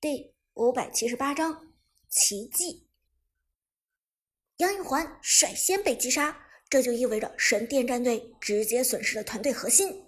第五百七十八章奇迹。杨玉环率先被击杀，这就意味着神殿战队直接损失了团队核心。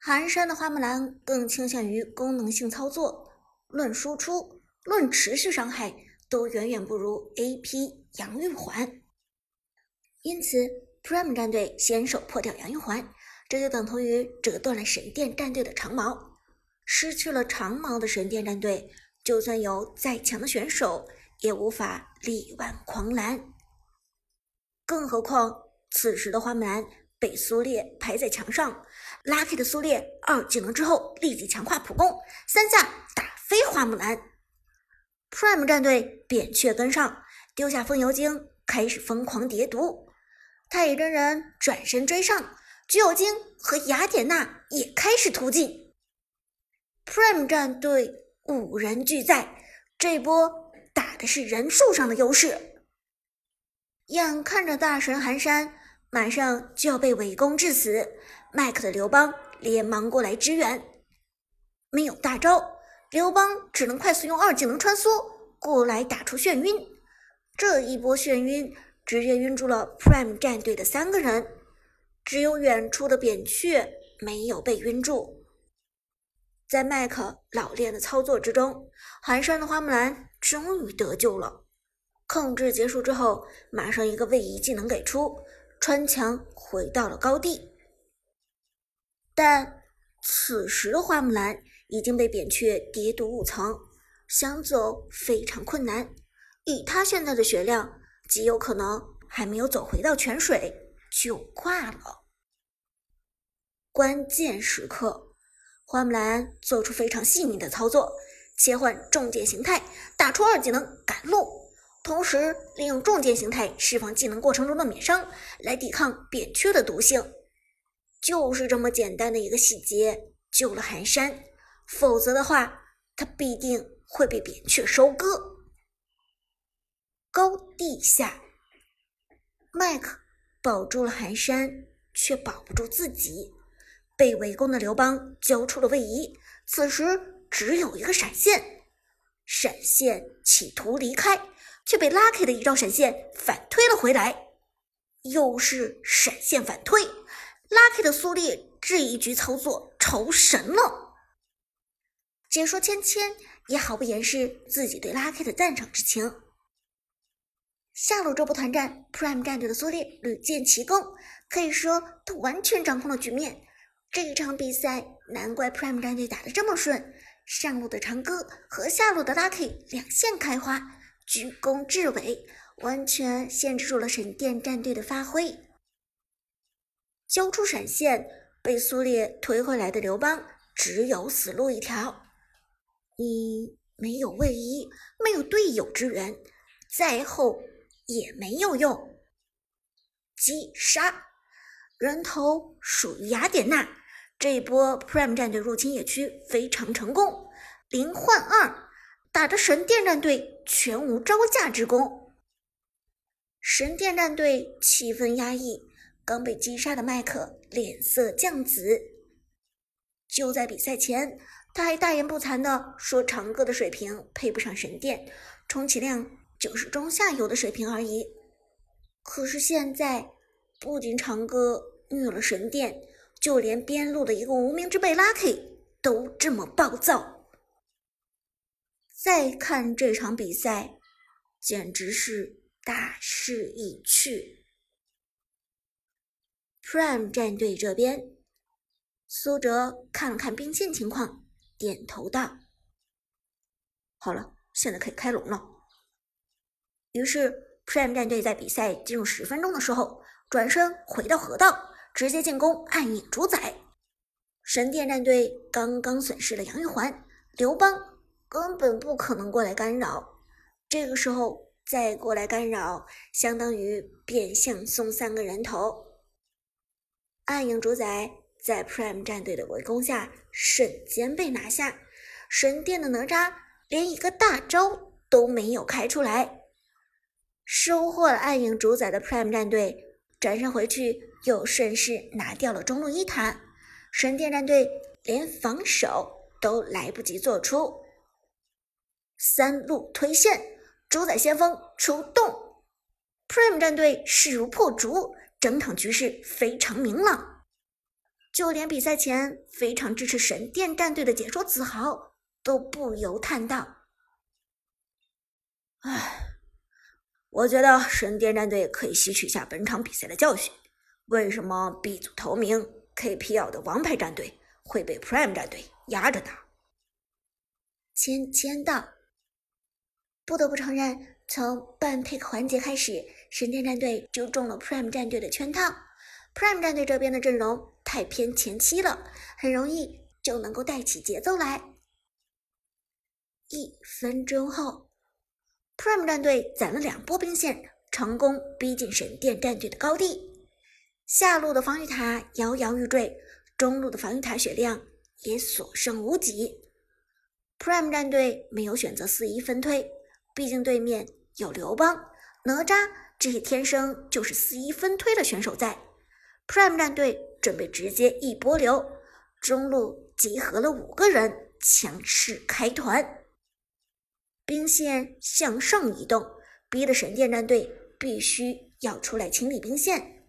寒山的花木兰更倾向于功能性操作，论输出、论持续伤害，都远远不如 AP 杨玉环。因此，Prime 战队先手破掉杨玉环，这就等同于折断了神殿战队的长矛。失去了长矛的神殿战队。就算有再强的选手，也无法力挽狂澜。更何况，此时的花木兰被苏烈排在墙上，Lucky 的苏烈二技能之后立即强化普攻，三下打飞花木兰。Prime 战队扁鹊跟上，丢下风油精，开始疯狂叠毒。太乙真人转身追上，橘右京和雅典娜也开始突进。Prime 战队。五人俱在，这波打的是人数上的优势。眼看着大神寒山马上就要被围攻致死，麦克的刘邦连忙过来支援。没有大招，刘邦只能快速用二技能穿梭过来打出眩晕。这一波眩晕直接晕住了 Prime 战队的三个人，只有远处的扁鹊没有被晕住。在麦克老练的操作之中，寒山的花木兰终于得救了。控制结束之后，马上一个位移技能给出，穿墙回到了高地。但此时的花木兰已经被扁鹊叠毒五层，想走非常困难。以他现在的血量，极有可能还没有走回到泉水就挂了。关键时刻。花木兰做出非常细腻的操作，切换重剑形态，打出二技能赶路，同时利用重剑形态释放技能过程中的免伤来抵抗扁鹊的毒性。就是这么简单的一个细节救了寒山，否则的话他必定会被扁鹊收割。高地下，麦克保住了寒山，却保不住自己。被围攻的刘邦交出了位移，此时只有一个闪现，闪现企图离开，却被 Lucky 的一招闪现反推了回来，又是闪现反推，Lucky 的苏烈这一局操作超神了。解说芊芊也毫不掩饰自己对 Lucky 的赞赏之情。下路这波团战，Prime 战队的苏烈屡建奇功，可以说他完全掌控了局面。这一场比赛，难怪 Prime 战队打得这么顺。上路的长歌和下路的 Lucky 两线开花，居功至伟，完全限制住了神殿战队的发挥。交出闪现，被苏烈推回来的刘邦只有死路一条。你没有位移，没有队友支援，再后也没有用。击杀，人头属于雅典娜。这一波 Prime 战队入侵野区非常成功，零换二，打得神殿战队全无招架之功。神殿战队气氛压抑，刚被击杀的麦克脸色降紫。就在比赛前，他还大言不惭地说长歌的水平配不上神殿，充其量就是中下游的水平而已。可是现在，不仅长歌虐了神殿。就连边路的一个无名之辈 Lucky 都这么暴躁。再看这场比赛，简直是大势已去。Prime 战队这边，苏哲看了看兵线情况，点头道：“好了，现在可以开龙了。”于是 Prime 战队在比赛进入十分钟的时候，转身回到河道。直接进攻暗影主宰，神殿战队刚刚损失了杨玉环，刘邦根本不可能过来干扰。这个时候再过来干扰，相当于变相送三个人头。暗影主宰在 Prime 战队的围攻下瞬间被拿下，神殿的哪吒连一个大招都没有开出来，收获了暗影主宰的 Prime 战队。转身回去，又顺势拿掉了中路一塔，神殿战队连防守都来不及做出。三路推线，主宰先锋出动，Prime 战队势如破竹，整场局势非常明朗。就连比赛前非常支持神殿战队的解说子豪都不由叹道：“唉，我觉得神殿战队可以吸取一下本场比赛的教训。为什么 B 组头名 KPL 的王牌战队会被 Prime 战队压着打？”谦谦道：“不得不承认，从半 pick 环节开始，神殿战队就中了 Prime 战队的圈套。Prime 战队这边的阵容。”太偏前期了，很容易就能够带起节奏来。一分钟后，Prime 战队攒了两波兵线，成功逼近神殿战队的高地。下路的防御塔摇摇欲坠，中路的防御塔血量也所剩无几。Prime 战队没有选择四一分推，毕竟对面有刘邦、哪吒这些天生就是四一分推的选手在。Prime 战队。准备直接一波流，中路集合了五个人，强势开团，兵线向上移动，逼得神殿战队必须要出来清理兵线。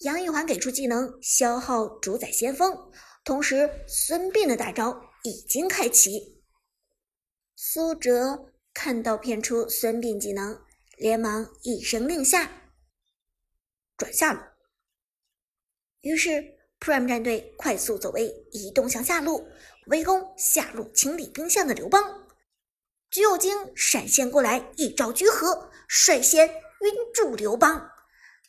杨玉环给出技能消耗主宰先锋，同时孙膑的大招已经开启。苏哲看到骗出孙膑技能，连忙一声令下，转下路。于是，Prime 战队快速走位，移动向下路，围攻下路清理兵线的刘邦。橘右京闪现过来，一招聚合，率先晕住刘邦。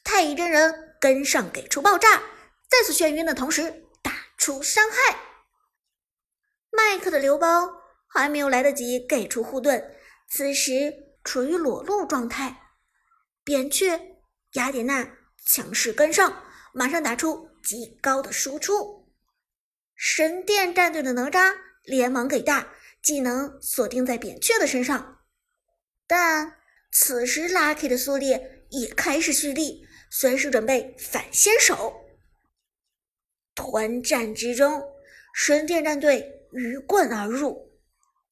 太乙真人跟上，给出爆炸，再次眩晕的同时打出伤害。麦克的刘邦还没有来得及给出护盾，此时处于裸露状态。扁鹊、雅典娜强势跟上。马上打出极高的输出，神殿战队的哪吒连忙给大技能锁定在扁鹊的身上，但此时 Lucky 的苏烈也开始蓄力，随时准备反先手。团战之中，神殿战队鱼贯而入，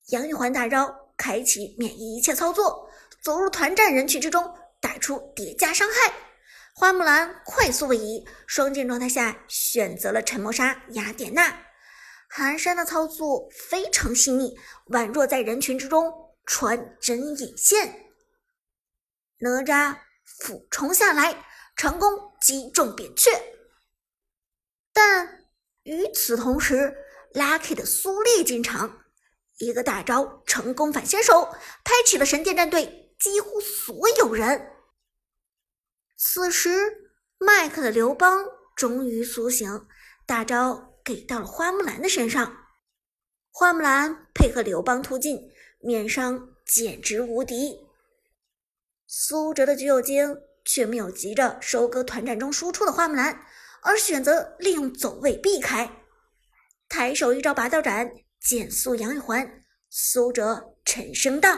杨玉环大招开启免疫一切操作，走入团战人群之中，打出叠加伤害。花木兰快速位移，双剑状态下选择了沉默杀雅典娜。寒山的操作非常细腻，宛若在人群之中穿针引线。哪吒俯冲下来，成功击中扁鹊。但与此同时，Lucky 的苏烈进场，一个大招成功反先手，拍起了神殿战队几乎所有人。此时，麦克的刘邦终于苏醒，大招给到了花木兰的身上。花木兰配合刘邦突进，免伤简直无敌。苏哲的橘右京却没有急着收割团战中输出的花木兰，而选择利用走位避开，抬手一招拔刀斩减速杨玉环。苏哲沉声道：“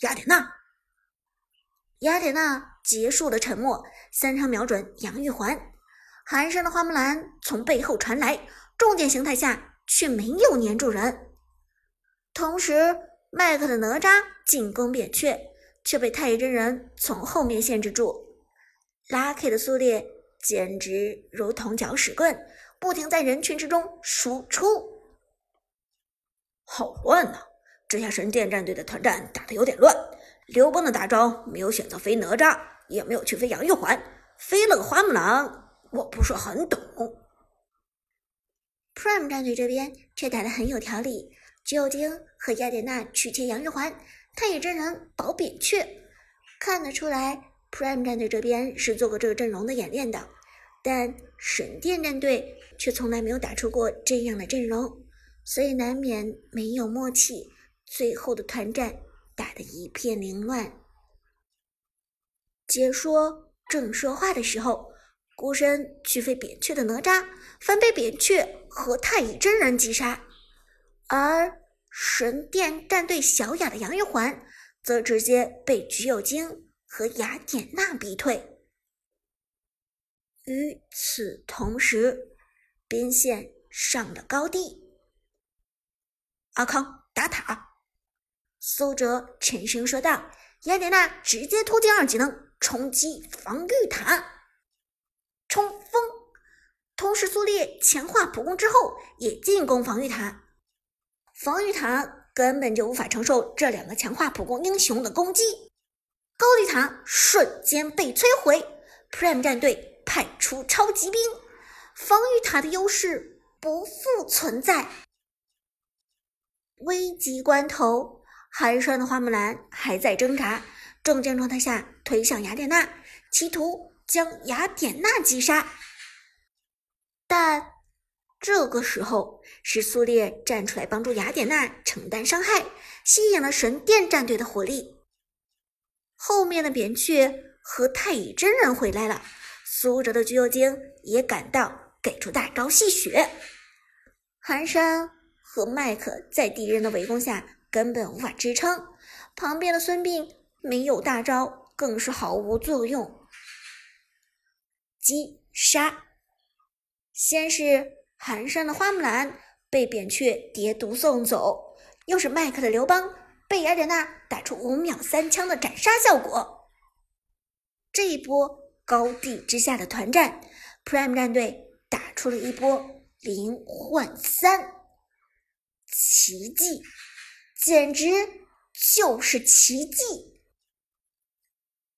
雅典娜。”雅典娜结束了沉默，三枪瞄准杨玉环。寒山的花木兰从背后传来，重点形态下却没有粘住人。同时，麦克的哪吒进攻扁鹊，却被太乙真人从后面限制住。Lucky 的苏烈简直如同搅屎棍，不停在人群之中输出。好乱呐！这下神殿战队的团战打得有点乱。刘邦的大招没有选择飞哪吒，也没有去飞杨玉环，飞了个花木兰，我不是很懂。Prime 战队这边却打得很有条理，橘右京和雅典娜去切杨玉环，太乙真人保扁鹊。看得出来，Prime 战队这边是做过这个阵容的演练的，但神殿战队却从来没有打出过这样的阵容，所以难免没有默契。最后的团战。打得一片凌乱。解说正说话的时候，孤身去飞扁鹊的哪吒，反被扁鹊和太乙真人击杀；而神殿战队小雅的杨玉环，则直接被橘右京和雅典娜逼退。与此同时，边线上了高地，阿康打塔。苏哲沉声说道。雅典娜直接突进二技能，冲击防御塔，冲锋。同时，苏烈强化普攻之后，也进攻防御塔。防御塔根本就无法承受这两个强化普攻英雄的攻击，高地塔瞬间被摧毁。Prime 战队派出超级兵，防御塔的优势不复存在。危急关头。寒山的花木兰还在挣扎，重剑状态下推向雅典娜，企图将雅典娜击杀。但这个时候是苏烈站出来帮助雅典娜承担伤害，吸引了神殿战队的火力。后面的扁鹊和太乙真人回来了，苏哲的橘右京也赶到，给出大招吸血。寒山和麦克在敌人的围攻下。根本无法支撑，旁边的孙膑没有大招，更是毫无作用。击杀，先是寒山的花木兰被扁鹊叠毒送走，又是麦克的刘邦被雅典娜打出五秒三枪的斩杀效果。这一波高地之下的团战，Prime 战队打出了一波零换三，奇迹。简直就是奇迹！